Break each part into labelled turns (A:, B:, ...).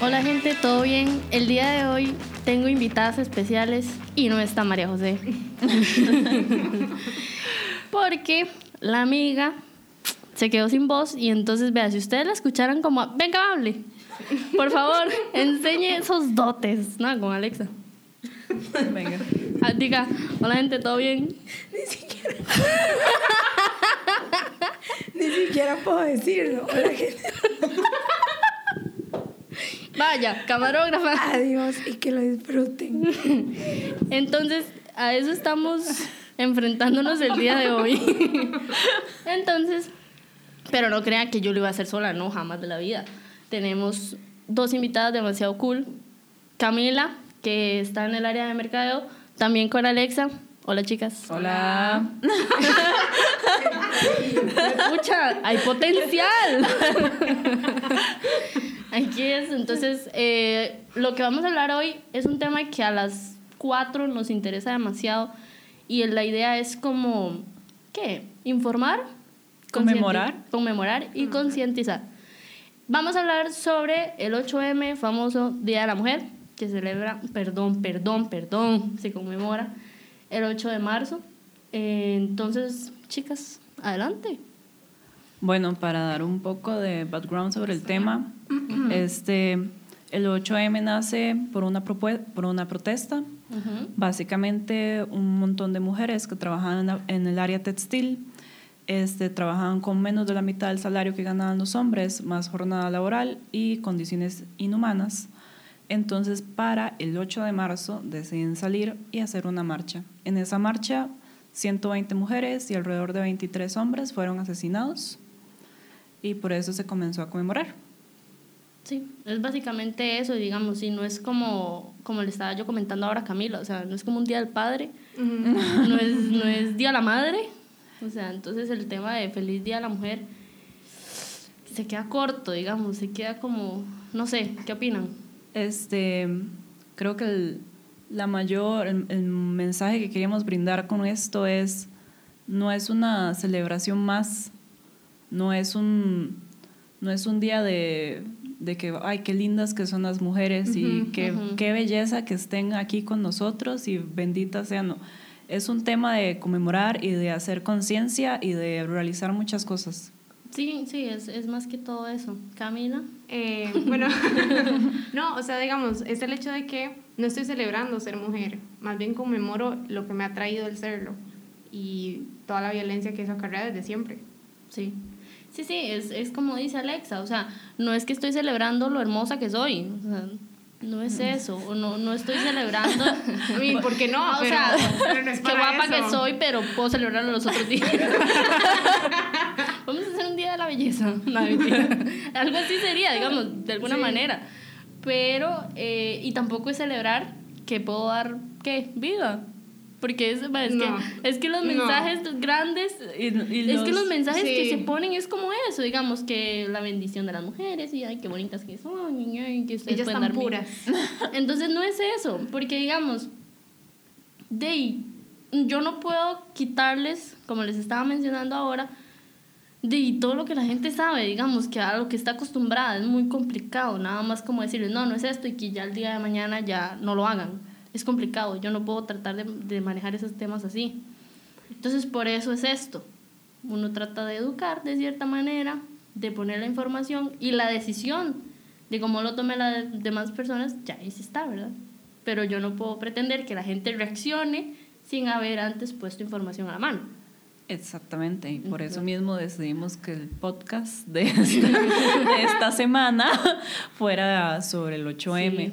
A: Hola gente, ¿todo bien? El día de hoy tengo invitadas especiales y no está María José. Porque la amiga se quedó sin voz y entonces, vea, si ustedes la escucharan como, venga, hable. Por favor, enseñe esos dotes, ¿no? Con Alexa. Venga. Ah, diga, hola gente, ¿todo bien?
B: Ni siquiera. Ni siquiera puedo decirlo. Hola gente.
A: Vaya, camarógrafa.
B: Adiós y que lo disfruten.
A: Entonces, a eso estamos enfrentándonos el día de hoy. Entonces, pero no crean que yo lo iba a hacer sola, no, jamás de la vida. Tenemos dos invitadas demasiado cool. Camila, que está en el área de mercadeo, también con Alexa. Hola, chicas.
C: Hola.
A: Escucha, hay potencial. Aquí es, entonces, eh, lo que vamos a hablar hoy es un tema que a las cuatro nos interesa demasiado y la idea es como, ¿qué? Informar,
C: conmemorar,
A: conmemorar y concientizar. Vamos a hablar sobre el 8M, famoso Día de la Mujer, que celebra, perdón, perdón, perdón, se conmemora el 8 de marzo. Eh, entonces, chicas, adelante.
C: Bueno, para dar un poco de background sobre el tema, este, el 8M nace por una, por una protesta. Básicamente, un montón de mujeres que trabajaban en, el área textil este, trabajaban con menos de la mitad del salario que ganaban los hombres, más jornada laboral y condiciones inhumanas. Entonces, para el 8 de marzo deciden salir y hacer una marcha. En esa marcha, 120 mujeres y alrededor de 23 hombres fueron asesinados y por eso se comenzó a conmemorar.
A: Sí, es básicamente eso, digamos, y no es como, como le estaba yo comentando ahora a Camila, o sea, no es como un día del padre, no, es, no es día de la madre, o sea, entonces el tema de feliz día a la mujer se queda corto, digamos, se queda como, no sé, ¿qué opinan?
C: Este, creo que el, la mayor, el, el mensaje que queríamos brindar con esto es, no es una celebración más no es un, no es un día de, de que, ay, qué lindas que son las mujeres y qué, qué, belleza que estén aquí con nosotros y benditas sean. No. Es un tema de conmemorar y de hacer conciencia y de realizar muchas cosas.
A: Sí, sí, es, es más que todo eso. Camila.
D: Eh, bueno, no, o sea, digamos, es el hecho de que no estoy celebrando ser mujer, más bien conmemoro lo que me ha traído el serlo y toda la violencia que eso acarrea desde siempre.
A: Sí. Sí, sí, es, es como dice Alexa, o sea, no es que estoy celebrando lo hermosa que soy, o sea, no es eso, o no, no estoy celebrando.
D: ¿Por qué no?
A: o sea, qué guapa que soy, pero puedo celebrarlo los otros días. Vamos a hacer un día de la belleza. Algo así sería, digamos, de alguna manera. Pero, eh, y tampoco es celebrar que puedo dar, ¿qué? Vida. Porque es, es, que, es que los mensajes grandes, es que los mensajes que se ponen es como eso, digamos, que la bendición de las mujeres y ay, qué bonitas que son, y que ustedes
D: Ellas están puras.
A: Entonces no es eso, porque digamos, de yo no puedo quitarles, como les estaba mencionando ahora, de todo lo que la gente sabe, digamos, que a lo que está acostumbrada es muy complicado, nada más como decirles, no, no es esto y que ya el día de mañana ya no lo hagan es complicado, yo no puedo tratar de, de, manejar esos temas así. Entonces, por eso es esto. Uno trata de educar de cierta manera, de poner la información y la decisión de cómo lo tome las demás personas, ya ahí sí está, ¿verdad? Pero yo no puedo pretender que la gente reaccione sin haber antes puesto información a la mano.
C: Exactamente, y por eso mismo decidimos que el podcast de esta, de esta semana fuera sobre el 8M.
A: Sí,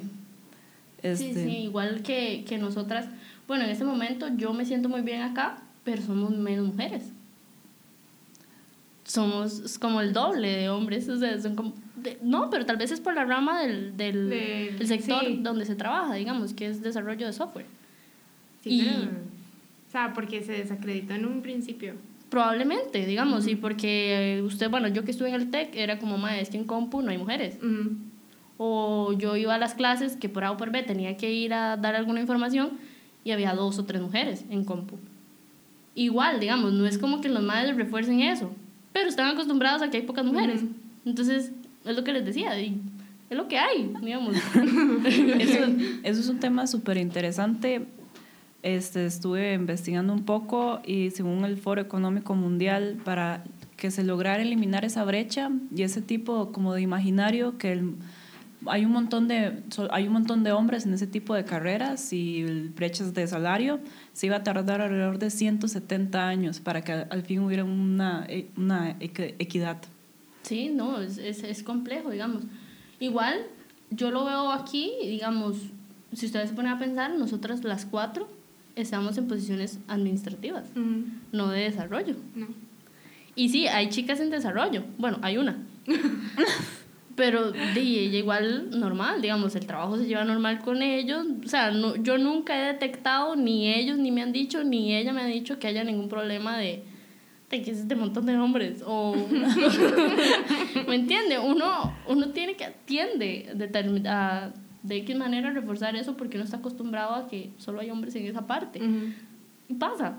A: sí, este, igual que, que nosotras. Bueno, en este momento yo me siento muy bien acá, pero somos menos mujeres. Somos como el doble de hombres. O sea, son como, no, pero tal vez es por la rama del, del, sector donde se trabaja, digamos, que es desarrollo de software.
D: Sí, y, o sea, porque se desacreditó en un principio.
A: Probablemente, digamos, y porque usted, bueno, yo que estuve en el TEC era como, más es que en compu no hay mujeres o yo iba a las clases que por A o por B tenía que ir a dar alguna información y había dos o tres mujeres en compu. Igual, digamos, no es como que los madres refuercen eso, pero están acostumbrados a que hay pocas mujeres. Entonces, es lo que les decía, es lo que hay, digamos.
C: Eso, eso es un tema súper interesante. Este, estuve investigando un poco y según el Foro Económico Mundial, para que se lograra eliminar esa brecha y ese tipo como de imaginario que el- hay un montón de hay un montón de hombres en ese tipo de carreras y brechas de salario se iba a tardar alrededor de 170 años para que al fin hubiera una, e- una equ- equidad.
A: Sí, no, es, es, es complejo, digamos. Igual, yo lo veo aquí, digamos, si ustedes se ponen a pensar, nosotras las cuatro estamos en posiciones administrativas,
D: Ujú.
A: no de desarrollo.
D: No.
A: Y sí, hay chicas en desarrollo. Bueno, hay una. Pero de ella igual normal, digamos, el trabajo se lleva normal con ellos. O sea, no, yo nunca he detectado, ni ellos ni me han dicho, ni ella me ha dicho que haya ningún problema de, de que es este montón de hombres. O, ¿Me entiende? Uno, uno tiene que atiende determin- a- de qué manera reforzar eso porque uno está acostumbrado a que solo hay hombres en esa parte.
D: Ujú.
A: Y pasa.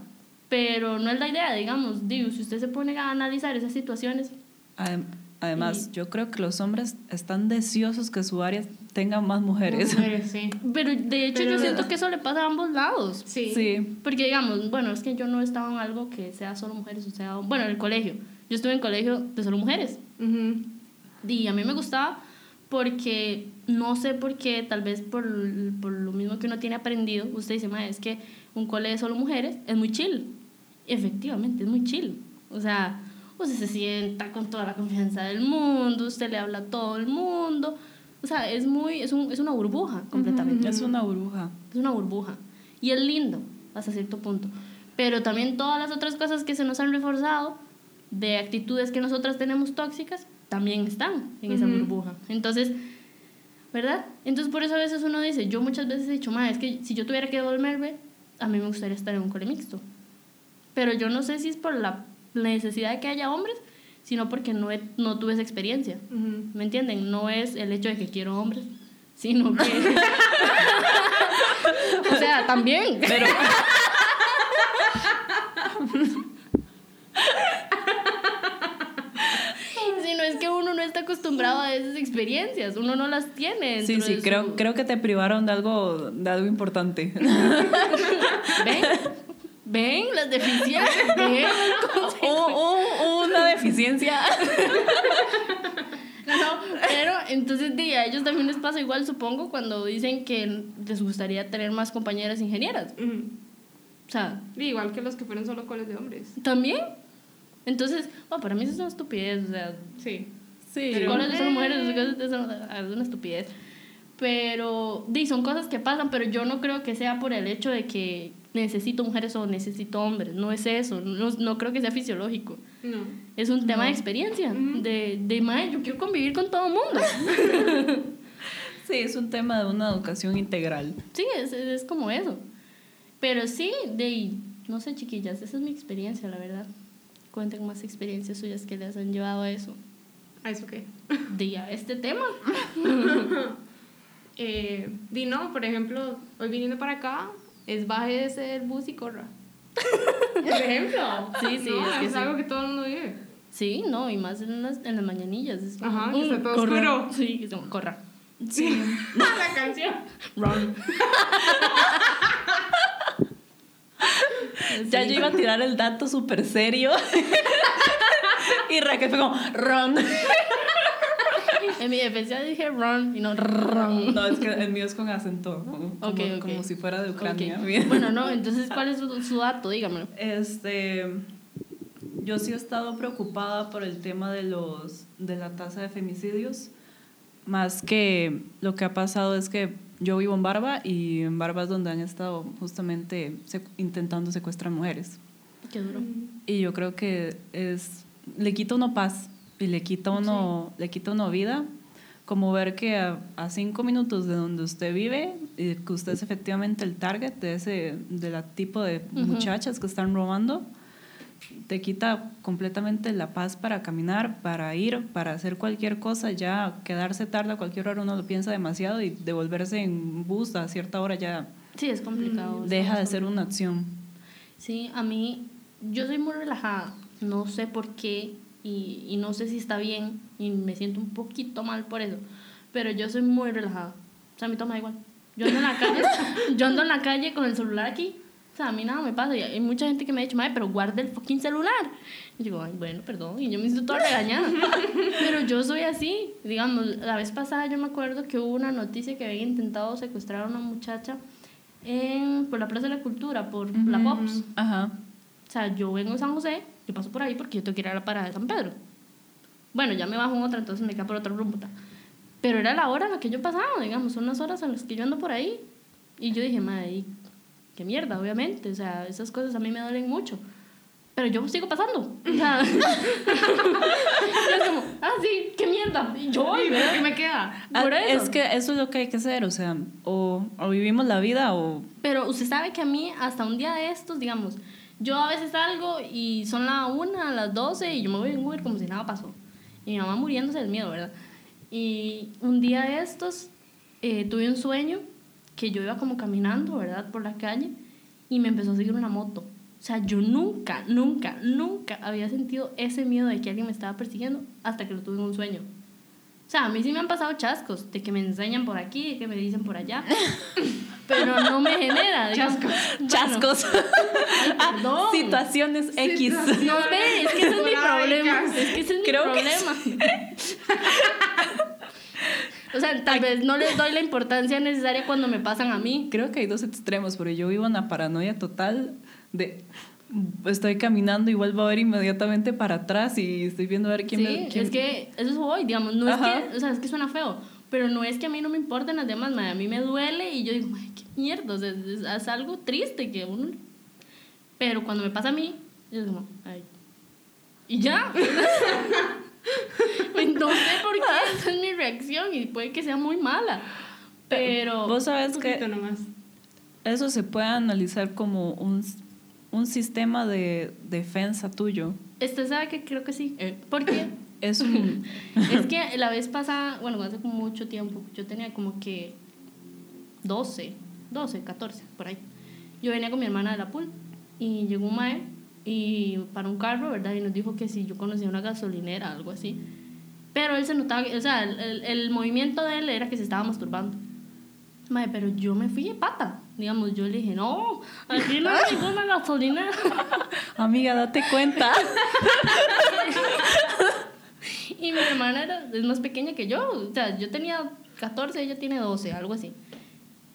A: Pero no es la idea, digamos, digo, si usted se pone a analizar esas situaciones,
C: Adem- Además,
A: Y-
C: yo creo que los hombres están deseosos que su área tenga más mujeres.
D: Mujeres, sí.
A: pero de hecho
D: Pero-
A: yo siento que eso le pasa a ambos lados.
D: Sí.
C: Sí.
A: Porque digamos, bueno, es que yo no estaba en algo que sea solo mujeres, o sea, bueno, en el colegio. Yo estuve en colegio de solo mujeres.
D: Ujú.
A: Y a mí me gustaba porque no sé por qué, tal vez por, por lo mismo que uno tiene aprendido, usted dice, "Ma, es que un colegio de solo mujeres es muy chill. Efectivamente, es muy chill. O sea, usted se sienta con toda la confianza del mundo, usted le habla a todo el mundo. O sea, es muy, es, un, es una burbuja completamente.
C: Es una burbuja.
A: Es una burbuja. Y es lindo hasta cierto punto. Pero también todas las otras cosas que se nos han reforzado de actitudes que nosotras tenemos tóxicas también están en esa
D: Ujú.
A: burbuja. Entonces, ¿verdad? Entonces por eso a veces uno dice, yo muchas veces he dicho, ma, es que si yo tuviera que devolverme, a mí me gustaría estar en un cole mixto. Pero yo no sé si es por la necesidad de que haya hombres, sino porque no, he- no tuve esa experiencia.
D: Ujú.
A: ¿Me entienden? No es el hecho de que quiero hombres, sino que... o sea, también.
C: Pero
A: Sino es que uno no está acostumbrado a esas experiencias, uno no las tiene.
C: sí, sí, creo,
A: su-
C: creo que te privaron de algo, de algo importante.
A: ¿Ven? ¿Ven las deficiencias? ¿Ven?
C: Un- un- una deficiencia.
A: No, pero entonces di, a ellos también les pasa igual, supongo, cuando dicen que les gustaría tener más compañeras ingenieras. O sea,
D: Igual que los que fueron solo coles de hombres.
A: también. Entonces, bueno, para mí eso es una estupidez, o sea,
D: Sí.
C: Sí.
A: Coles de solo mujeres, de es una estupidez. Pero, di, son cosas que pasan, pero yo no creo que sea por el hecho de que necesito mujeres o necesito hombres. No es eso, no, no creo que sea fisiológico.
D: No.
A: Es un tema de experiencia,
D: Ujú.
A: de, de, mae, yo quiero convivir con todo el mundo.
C: Sí, es un tema de una educación integral.
A: Sí, es, es como eso. Pero sí, de, no sé, chiquillas, esa es mi experiencia, la verdad. Cuenten más experiencias suyas que les han llevado a eso.
D: ¿A eso qué?
A: De a este tema.
D: Eh, di no, por ejemplo, hoy viniendo para acá, es baje del bus y corra. Por ejemplo.
A: Sí, sí,
D: No,
A: es que
D: es
A: sí.
D: algo que todo el mundo vive.
A: Sí, no, y más en las, en las mañanillas. Es como,
D: Ajá, que está
A: "Mm,
D: todo
A: corra".
D: oscuro.
A: Sí, que es como, corra.
C: Sí.
D: La canción.
A: Run.
C: Ya yo iba a tirar el dato súper serio. y Raquel fue como, run.
A: En mi defensa dije run y no run.
C: No, es que el mío es con acento. Como,
A: Ok, ok.
C: como si fuera de. Ucrania.
A: Bueno, no, entonces, ¿cuál es su, su dato? Dígamelo.
C: Este, yo sí he estado preocupada por el tema de los de la tasa de femicidios, más que lo que ha pasado es que yo vivo en Barba y en Barba es donde han estado justamente sec- intentando secuestrar mujeres.
A: Qué duro.
C: Y yo creo que es le quita uno paz y le quita uno le quita uno vida como ver que a, a cinco minutos de donde usted vive y que usted es efectivamente el target de ese de la tipo de muchachas que están robando te quita completamente la paz para caminar, para ir, para hacer cualquier cosa, ya quedarse tarde a cualquier hora uno lo piensa demasiado y devolverse en bus a cierta hora ya
A: Sí, es complicado.
C: deja de ser una acción.
A: Sí, a mí, yo soy muy relajada, no sé por qué y, y no sé si está bien y me siento un poquito mal por eso, pero yo soy muy relajada. O sea, a mí da igual. Yo ando en la calle, yo ando en la calle con el celular aquí. O sea, a mí nada me pasa. Y hay mucha gente que me ha dicho, madre, pero guarda el fucking celular. Y digo, ay, bueno, perdón. Y yo me siento toda regañada. pero yo soy así. Digamos, la vez pasada yo me acuerdo que hubo una noticia que habían intentado secuestrar a una muchacha en, por la Plaza de la Cultura, por la Pops.
C: Ajá.
A: O sea, yo vengo de San José, yo paso por ahí porque yo tengo que ir a la parada de San Pedro. Bueno, ya me bajo en otra, entonces me quedo por otro rumbo. ta. Pero era la hora en la que yo pasaba, digamos, son las horas en las que yo ando por ahí. Y yo dije, madre, qué mierda, obviamente. O sea, esas cosas a mí me duelen mucho. Pero yo sigo pasando. O sea, es como, ah, sí, qué mierda. Y yo voy,
D: ¿Y
A: ¿verdad?
D: qué me queda?
C: Ah,
A: Por eso.
C: Es que eso es lo que hay que hacer, o sea, o, o vivimos la vida o...
A: Pero usted sabe que a mí, hasta un día de estos, digamos, yo a veces salgo y son las una, las 12 y yo me voy en Uber como si nada pasó. Y mi mamá muriéndose del miedo, ¿verdad? Y un día de estos eh, tuve un sueño que yo iba como caminando, ¿verdad? Por la calle y me empezó a seguir una moto. O sea, yo nunca, nunca, nunca había sentido ese miedo de que alguien me estaba persiguiendo hasta que lo tuve en un sueño. O sea, a mí sí me han pasado chascos de que me enseñan por aquí, de que me dicen por allá, pero no me genera. Bueno,
C: Chascos.
A: ay, perdón.
C: Situaciones X.
A: No, ve, es que ese es mi problema. Es que ese es mi
C: Creo que
A: problema. O sea, tal vez no les doy la importancia necesaria cuando me pasan a mí.
C: Creo que hay dos extremos, pero yo vivo en la paranoia total de... Estoy caminando y vuelvo a ver inmediatamente para atrás y estoy viendo a ver quién
A: Sí,
C: me... quién-
A: es que eso es hoy, digamos. No es
C: Ajá.
A: que, o sea, es que suena feo, pero no es que a mí no me importen las demás, madre, a mí me duele y yo digo, ay, qué mierda, o sea, es, es algo triste que uno. Pero cuando me pasa a mí, yo digo, ay. Y ya. Pues no sé por qué, esa es mi reacción y puede que sea muy mala. Pero.
C: Vos sabes que
D: nomás.
C: eso se puede analizar como un, un sistema de defensa tuyo.
A: Usted sabe que creo que sí. ¿Por qué?
C: Es un...
A: es que la vez pasada, bueno, hace como mucho tiempo, yo tenía como que 12, 12, 14, por ahí. Yo venía con mi hermana de la pool y llegó un mae y para un carro, ¿verdad? Y nos dijo que si yo conocía una gasolinera, algo así. Pero él se notaba, que- o sea, el, el- el movimiento de él era que se estaba masturbando. Mae, pero yo me fui de pata. Digamos, yo le dije, no, aquí no hay ninguna gasolinera.
C: Amiga, date cuenta.
A: Y mi hermana era, es más pequeña que yo. O sea, yo tenía 14, ella tiene 12, algo así.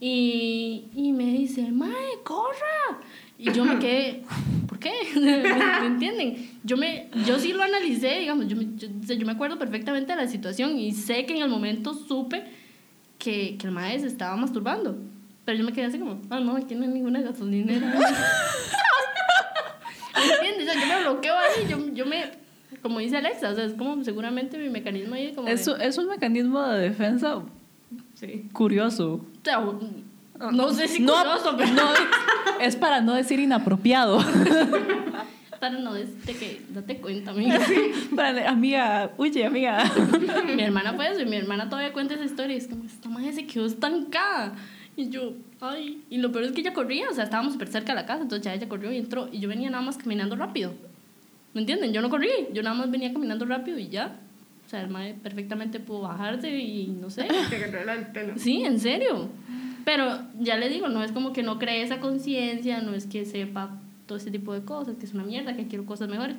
A: Y, y me dice, Mae, corra. Y yo me quedé, ¿por qué? ¿Me, me entienden? Yo, me, yo sí lo analicé, digamos, yo yo, yo me acuerdo perfectamente de la situación y sé que en el momento supe que, que el Mae se estaba masturbando. Pero yo me quedé así como, ah, no, aquí no hay ninguna gasolinera. ¿Me entiendes? O sea, yo me bloqueo ahí, yo, yo me, como dice Alexa, o sea, es como seguramente mi mecanismo ahí como... de-
C: Es, es un mecanismo de defensa
D: Sí.
C: curioso.
A: o sea, no sé si
C: No,
A: curioso, pero
C: no, es para no decir inapropiado.
A: para no decirte que date cuenta, amiga.
C: Para- amiga, huye, amiga.
A: mi hermana fue eso y mi hermana todavía cuenta esa historia. y Es como, esta madre se quedó estancada. Y yo, ay. Y lo peor es que ella corría, o sea, estábamos súper cerca de la casa, entonces ya ella corrió y entró. Y yo venía nada más caminando rápido. ¿Me entienden? Yo no corrí, yo nada más venía caminando rápido y ya. O sea, el mae perfectamente pudo bajarse y no sé.
D: Te agarró el pelo.
A: Sí, en serio. Pero ya le digo, no es como que no cree esa conciencia, no es que sepa todo ese tipo de cosas, que es una mierda, que quiero cosas mejores.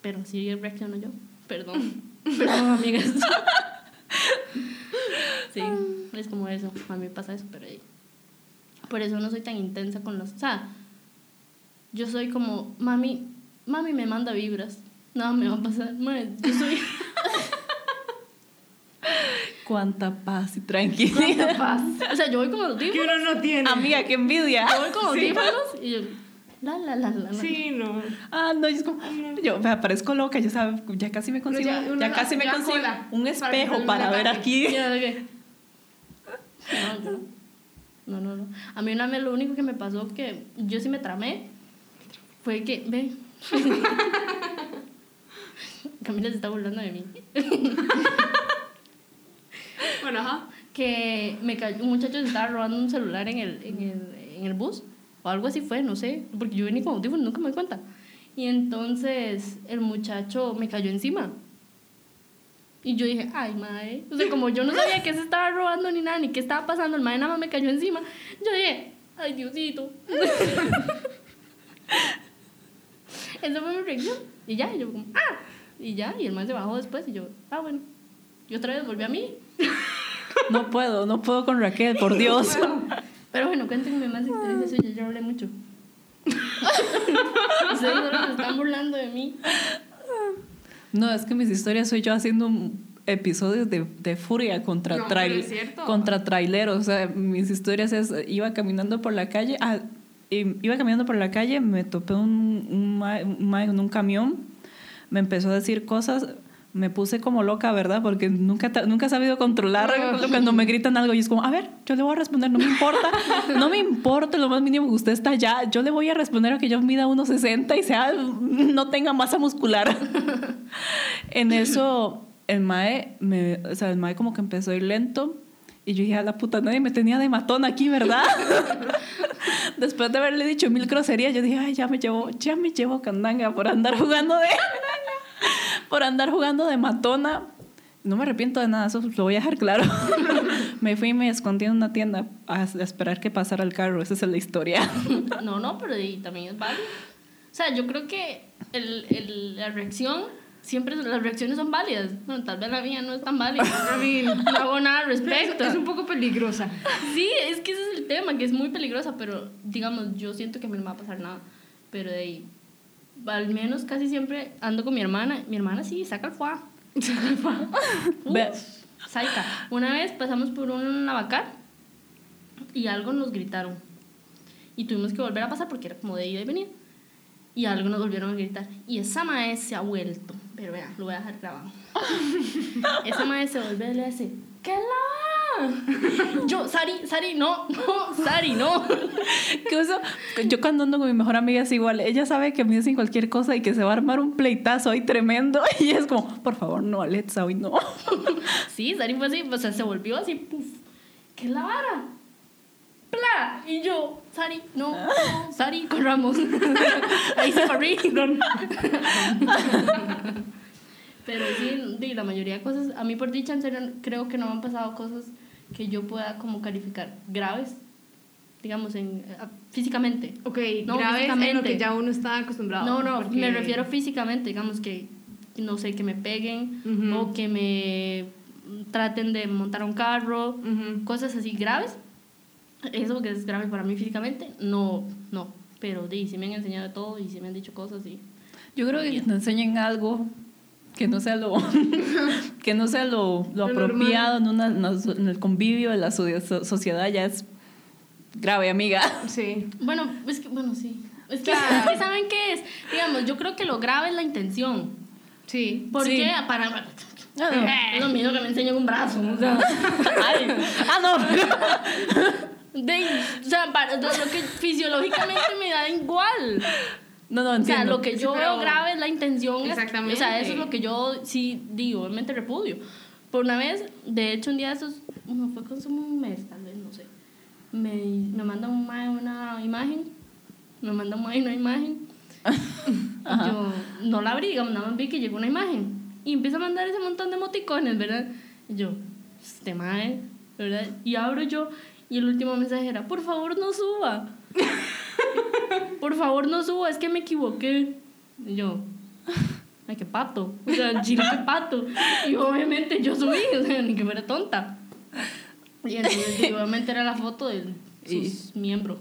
A: Pero sí reacciono yo. Perdón. Perdón, amigas. Sí, es como eso. A mí me pasa eso, pero ahí. Por eso no soy tan intensa con los. O sea, yo soy como, mami, mami me manda vibras. No, me va a pasar. Mae, yo soy.
C: Cuánta paz y tranquilidad.
A: paz. O sea, yo voy como
D: Que uno no tiene.
C: Amiga, qué envidia.
A: Yo voy con audífonos y yo, la, la, la, la.
D: Sí, no.
C: Ah, no, yo es como, yo me aparezco loca, ya sabes, ya casi me consigo,
D: ya,
C: casi me
D: ya
C: consigo
D: cola
C: un espejo para, ver aquí.
A: Yo No, yo no. No, no, no. A mí una vez lo único que me pasó que yo sí me tramé fue que, ve. Camila se está burlando de mí.
D: Bueno, ajá.
A: que me cayó, un muchacho se estaba robando un celular en el, en el, en el bus o algo así fue, no sé, porque yo venía con audífonos, nunca me di cuenta. Y entonces el muchacho me cayó encima. Y yo dije, ay, madre. O sea, como yo no sabía que se estaba robando ni nada, ni qué estaba pasando, el madre nada más me cayó encima. Yo dije, ay, Diosito. Esa fue mi reacción. Y ya, y yo como, ah. Y ya, y el man se bajó después y yo, ah, bueno. Y otra vez volví a mí.
C: No puedo, no puedo con Raquel, por Dios.
A: Pero bueno, cuéntenme más historias de eso, yo hablé mucho. Ustedes solo se están burlando de mí.
C: No, es que mis historias soy yo haciendo un episodios de, de furia contra,
D: No,
C: trail- contra traileros. O sea, mis historias es, iba caminando por la calle, ah, iba caminando por la calle, me topé un, un, un un camión, me empezó a decir cosas, me puse como loca, ¿verdad? Porque nunca, nunca he sabido controlar cuando me gritan algo y es como, a ver, yo le voy a responder, no me importa, no me importa lo más mínimo que usted está allá, yo le voy a responder a que yo mida 1,60 y sea, no tenga masa muscular. en eso, el mae, me, o sea, el mae como que empezó a ir lento y yo dije, a la puta, nadie me tenía de matón aquí, ¿verdad? Después de haberle dicho mil groserías, yo dije, ay, ya me llevo, ya me llevo candanga por andar jugando de, por andar jugando de matona. No me arrepiento de nada, eso lo voy a dejar claro. me fui y me escondí en una tienda a, a esperar que pasara el carro, esa es la historia.
A: No, no, pero y también es válido. O sea, yo creo que el, el, la reacción, siempre las reacciones son válidas. Bueno, tal vez la mía no es tan válida.
D: I mean,
A: No hago nada al
D: es,
A: respecto.
D: es un poco peligrosa.
A: Sí, es que ese es el tema, que es muy peligrosa, pero digamos, yo siento que a mí no me va a pasar nada. Pero de ahí, al menos casi siempre ando con mi hermana. Mi hermana sí, saca el fuá. Saica. Una vez pasamos por un abacar y algo nos gritaron. Y tuvimos que volver a pasar porque era como de ida y venir. Y algo nos volvieron a gritar. Y esa mae se ha vuelto. Pero vea, lo voy a dejar grabado. esa mae se vuelve y le dice: ¿Qué la? Yo, Sari, Sari, no, no, Sari, no.
C: Yo cuando ando con mi mejor amiga es igual, ella sabe que me dicen cualquier cosa y que se va a armar un pleitazo ahí tremendo y es como, por favor, no, Alexa, hoy no.
A: Sí, Sari fue así, o sea, se volvió así, puf. ¿Qué es la vara? ¡Pla! Y yo, Sari, no, no, Sari, corramos. Ahí se corrí. Pero sí, la mayoría de cosas, a mí por dicha, en serio, creo que no me han pasado cosas que yo pueda como calificar graves, digamos, en, eh, físicamente.
D: Ok,
A: No,
D: graves en lo
A: físicamente.
D: que ya uno está acostumbrado.
A: No, no,
D: porque-
A: me refiero físicamente, digamos que, no sé, que me peguen
D: Ujú.
A: o que me traten de montar un carro,
D: Ujú.
A: cosas así graves. Eso que es grave para mí físicamente, no, no. Pero di, sí me han enseñado de todo y sí me han dicho cosas y...
C: Yo creo que te enseñen algo que no sea lo, que no sea lo, lo apropiado en, una- en el convivio de la so- so- sociedad ya es grave, amiga.
D: Sí.
A: Bueno, es que, bueno, sí. Es que,
D: Claro.
A: es que ¿saben qué es? Digamos, yo creo que lo grave es la intención.
D: Sí.
A: ¿Por
C: Sí.
A: qué? Para...
C: Ah, no.
A: Es lo mismo que me enseñen un brazo. o sea.
C: Ay, ah, no.
A: De, o sea, para, lo lo que fisiológicamente me da igual.
C: No, no
A: O sea,
C: entiendo.
A: lo que yo
D: Sí, pero-
A: veo grave es la intención.
D: Exactamente.
A: O sea, eso es lo que yo sí digo, obviamente repudio. Por una vez, de hecho, un día de esos, no fue con un mes, tal vez, no sé. Me, me manda un una imagen, me manda un una imagen. y yo no la abrí, digamos, nada más vi que llegó una imagen. Y empieza a mandar ese montón de emoticones, ¿verdad? Y yo, este mae, ¿verdad? Y abro yo, y el último mensaje era, por favor no suba. por favor no suba, es que me equivoqué. Y yo, ay, qué pato. O sea, chile, qué pato. Y obviamente yo subí, o sea, ni que fuera tonta. Y entonces, y obviamente era la foto de sus miembros.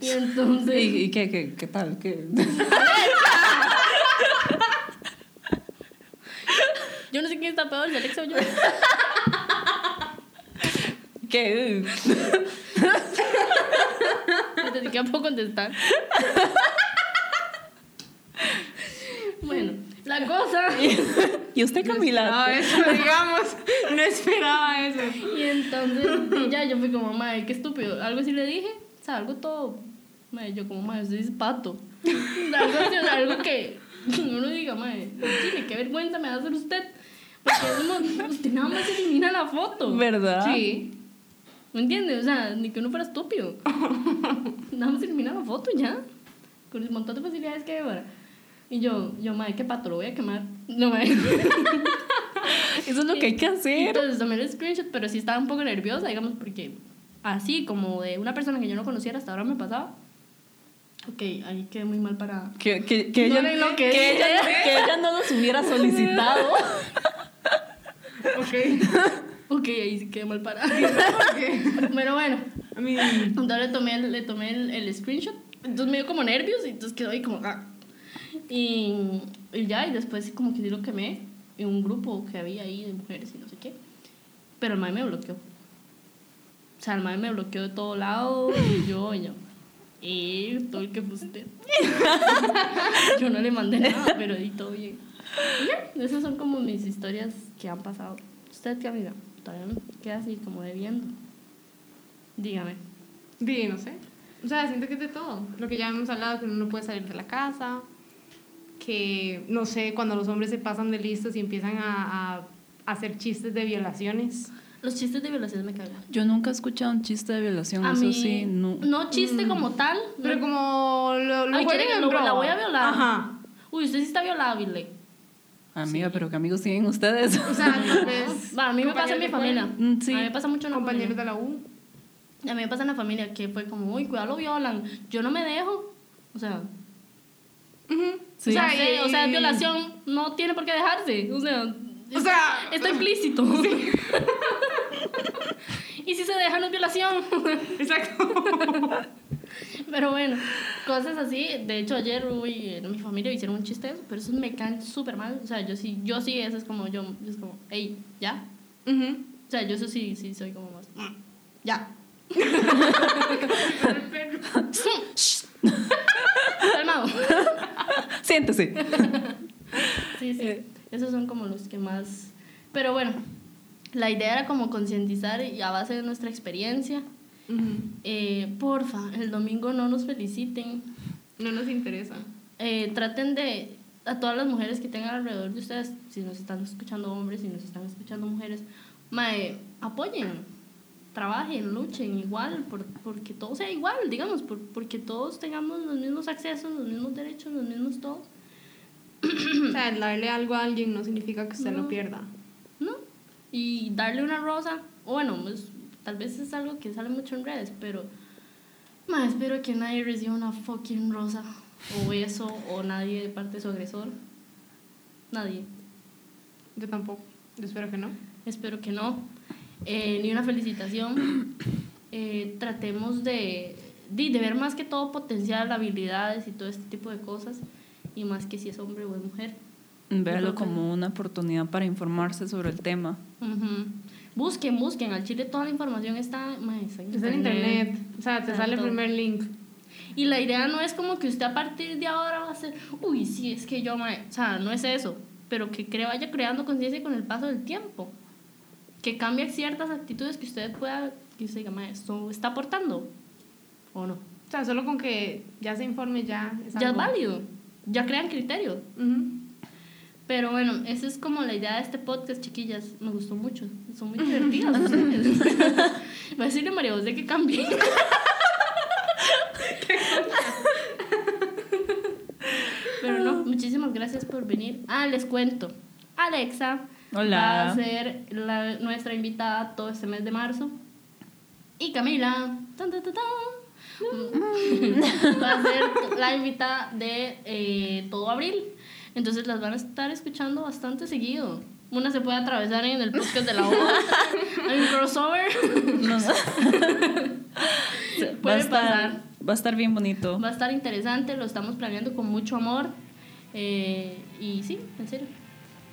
A: Y entonces.
C: ¿Y, y qué, qué, qué tal? ¿Qué?
A: Yo no sé quién está peor, si Alexa o yo.
C: ¿Qué?
A: Ni siquiera puedo contestar. Bueno, la cosa.
C: ¿Y usted,
D: No
C: Camila?
D: eso, digamos. No esperaba eso.
A: Y entonces ya yo fui como, madre, qué estúpido. Algo así le dije, o sea, algo todo. Madre, yo como, madre, usted es pato. algo así, o sea, algo que uno diga, madre, chile, qué vergüenza me va a hacer usted. Porque es como, usted nada más elimina la foto.
C: ¿Verdad?
D: Sí.
A: ¿Me entiendes? O sea, ni que uno fuera estúpido. Nada más elimina la foto ya. Con el montón de facilidades que hay ahora. Y yo, yo, madre, qué pato, lo voy a quemar. No, madre.
C: Eso es lo que hay que hacer.
A: Entonces tomé el screenshot, pero sí estaba un poco nerviosa, digamos, porque así como de una persona que yo no conociera hasta ahora me pasaba. Ok, ahí quedé muy mal para...
C: Que, que, que,
A: No
C: ella,
A: lo que
C: que, ella, que ella no los hubiera solicitado.
D: Ok.
A: Ok, ahí sí quedé mal para...
D: ¿Por qué?
A: Pero bueno,
D: A mí.
A: entonces le tomé, el, le tomé el, el screenshot, entonces me dio como nervios y entonces quedó ahí como... ah. Y, y ya, y después como que sí lo quemé en un grupo que había ahí de mujeres y no sé qué. Pero el mae me bloqueó. O sea, el mae me bloqueó de todo lado y yo, y yo. Y todo el que usted. yo no le mandé nada, pero di todo bien. Y ya, esas son como mis historias que han pasado. ¿Usted qué amiga? Todavía me queda así como debiendo. Dígame.
D: Sí, no sé. O sea, siento que es de todo. Lo que ya hemos hablado, que uno no puede salir de la casa. Que, no sé, cuando los hombres se pasan de listos y empiezan a, a hacer chistes de violaciones.
A: Los chistes de violación me cagan.
C: Yo nunca he escuchado un chiste de violación,
A: A
C: eso
A: mí,
C: sí. No.
A: chiste como tal.
D: Pero
A: no.
D: como lo, lo
A: Ay,
D: juegan
A: quieren-
D: en
A: lo-
D: broma.
A: la voy a violar.
D: Ajá.
A: Uy, usted sí está violable.
C: Amiga, pero qué amigos tienen ustedes.
D: O sea,
A: Va, a mí me pasa en mi familia.
C: Mm, sí.
A: A mí me pasa mucho en la
D: compañeros
A: familia.
D: de la U.
A: A mí me pasa en la familia que fue como, uy, cuidado, lo violan. Yo no me dejo. O sea,
C: Sí.
A: o, sea, sé- o sea, es violación no tiene por qué dejarse. O sea,
D: O sea,
A: está implícito. y si se deja, no es violación.
D: exacto.
A: Pero bueno, cosas así. De hecho, ayer uy, en mi familia hicieron un chiste, pero eso me caen súper mal. O sea, yo sí, yo sí, eso es como yo, es como, hey, ya. O sea, yo eso sí, sí soy como más, "Mm, ya. Calmado.
C: Siéntese.
A: Sí, sí.
C: Eh.
A: Esos son como los que más. Pero bueno, la idea era como concientizar y a base de nuestra experiencia. Eh, porfa, el domingo no nos feliciten.
D: No nos interesa.
A: Eh, traten de. A todas las mujeres que tengan alrededor de ustedes, si nos están escuchando hombres, si nos están escuchando mujeres, mae, apoyen, trabajen, luchen igual, por, porque todo sea igual, digamos, por, porque todos tengamos los mismos accesos, los mismos derechos, los mismos todos.
D: O sea, el darle algo a alguien no significa que usted
A: No.
D: lo pierda.
A: ¿no? Y darle una rosa, o bueno, pues, tal vez es algo que sale mucho en redes, pero más espero que nadie reciba una fucking rosa, o beso, o nadie de parte de su agresor. Nadie.
D: Yo tampoco. Yo espero que no.
A: Espero que no. Eh, ni una felicitación. Eh, tratemos de, de, de ver más que todo potencial, habilidades y todo este tipo de cosas, y más que si es hombre o es mujer. Que-
C: como una oportunidad para informarse sobre el tema.
A: Ujú. Busquen, busquen. Al chile toda la información está, mae, está en
D: Está en internet. O sea, te
A: Está
D: sale el primer link.
A: Y la idea no es como que usted a partir de ahora va a ser, uy, sí, es que yo, mae", o sea, no es eso, pero que cre vaya creando conciencia con el paso del tiempo. Que cambie ciertas actitudes que usted pueda, que usted diga, mae, esto está aportando o no.
D: O sea, solo con que ya se informe ya es
A: Ya es
D: algo.
A: válido, ya crean criterios.
D: Ujú.
A: Pero bueno, esa es como la idea de este podcast, chiquillas. Me gustó mucho. Son muy divertidas. Voy a decirle a María José que cambie. Pero no, muchísimas gracias por venir. Ah, les cuento. Alexa
C: Hola.
A: va a ser la- nuestra invitada todo este mes de marzo. Y Camila tan, tan, tan, tan, va a ser la invitada de eh, todo abril. Entonces las van a estar escuchando bastante seguido. Una se puede atravesar en el podcast de la boda. Hay un crossover.
C: No, va,
A: Puede
C: a estar,
A: pasar.
C: va a estar bien bonito.
A: Va a estar interesante, lo estamos planeando con mucho amor. Eh, y sí, en serio.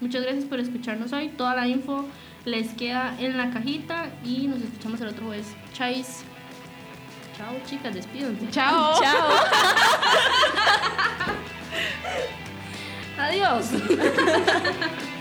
A: Muchas gracias por escucharnos hoy. Toda la info les queda en la cajita y nos escuchamos el otro jueves. Chais. Chao, chicas, despídense.
D: Chao.
C: Chao.
A: Adiós.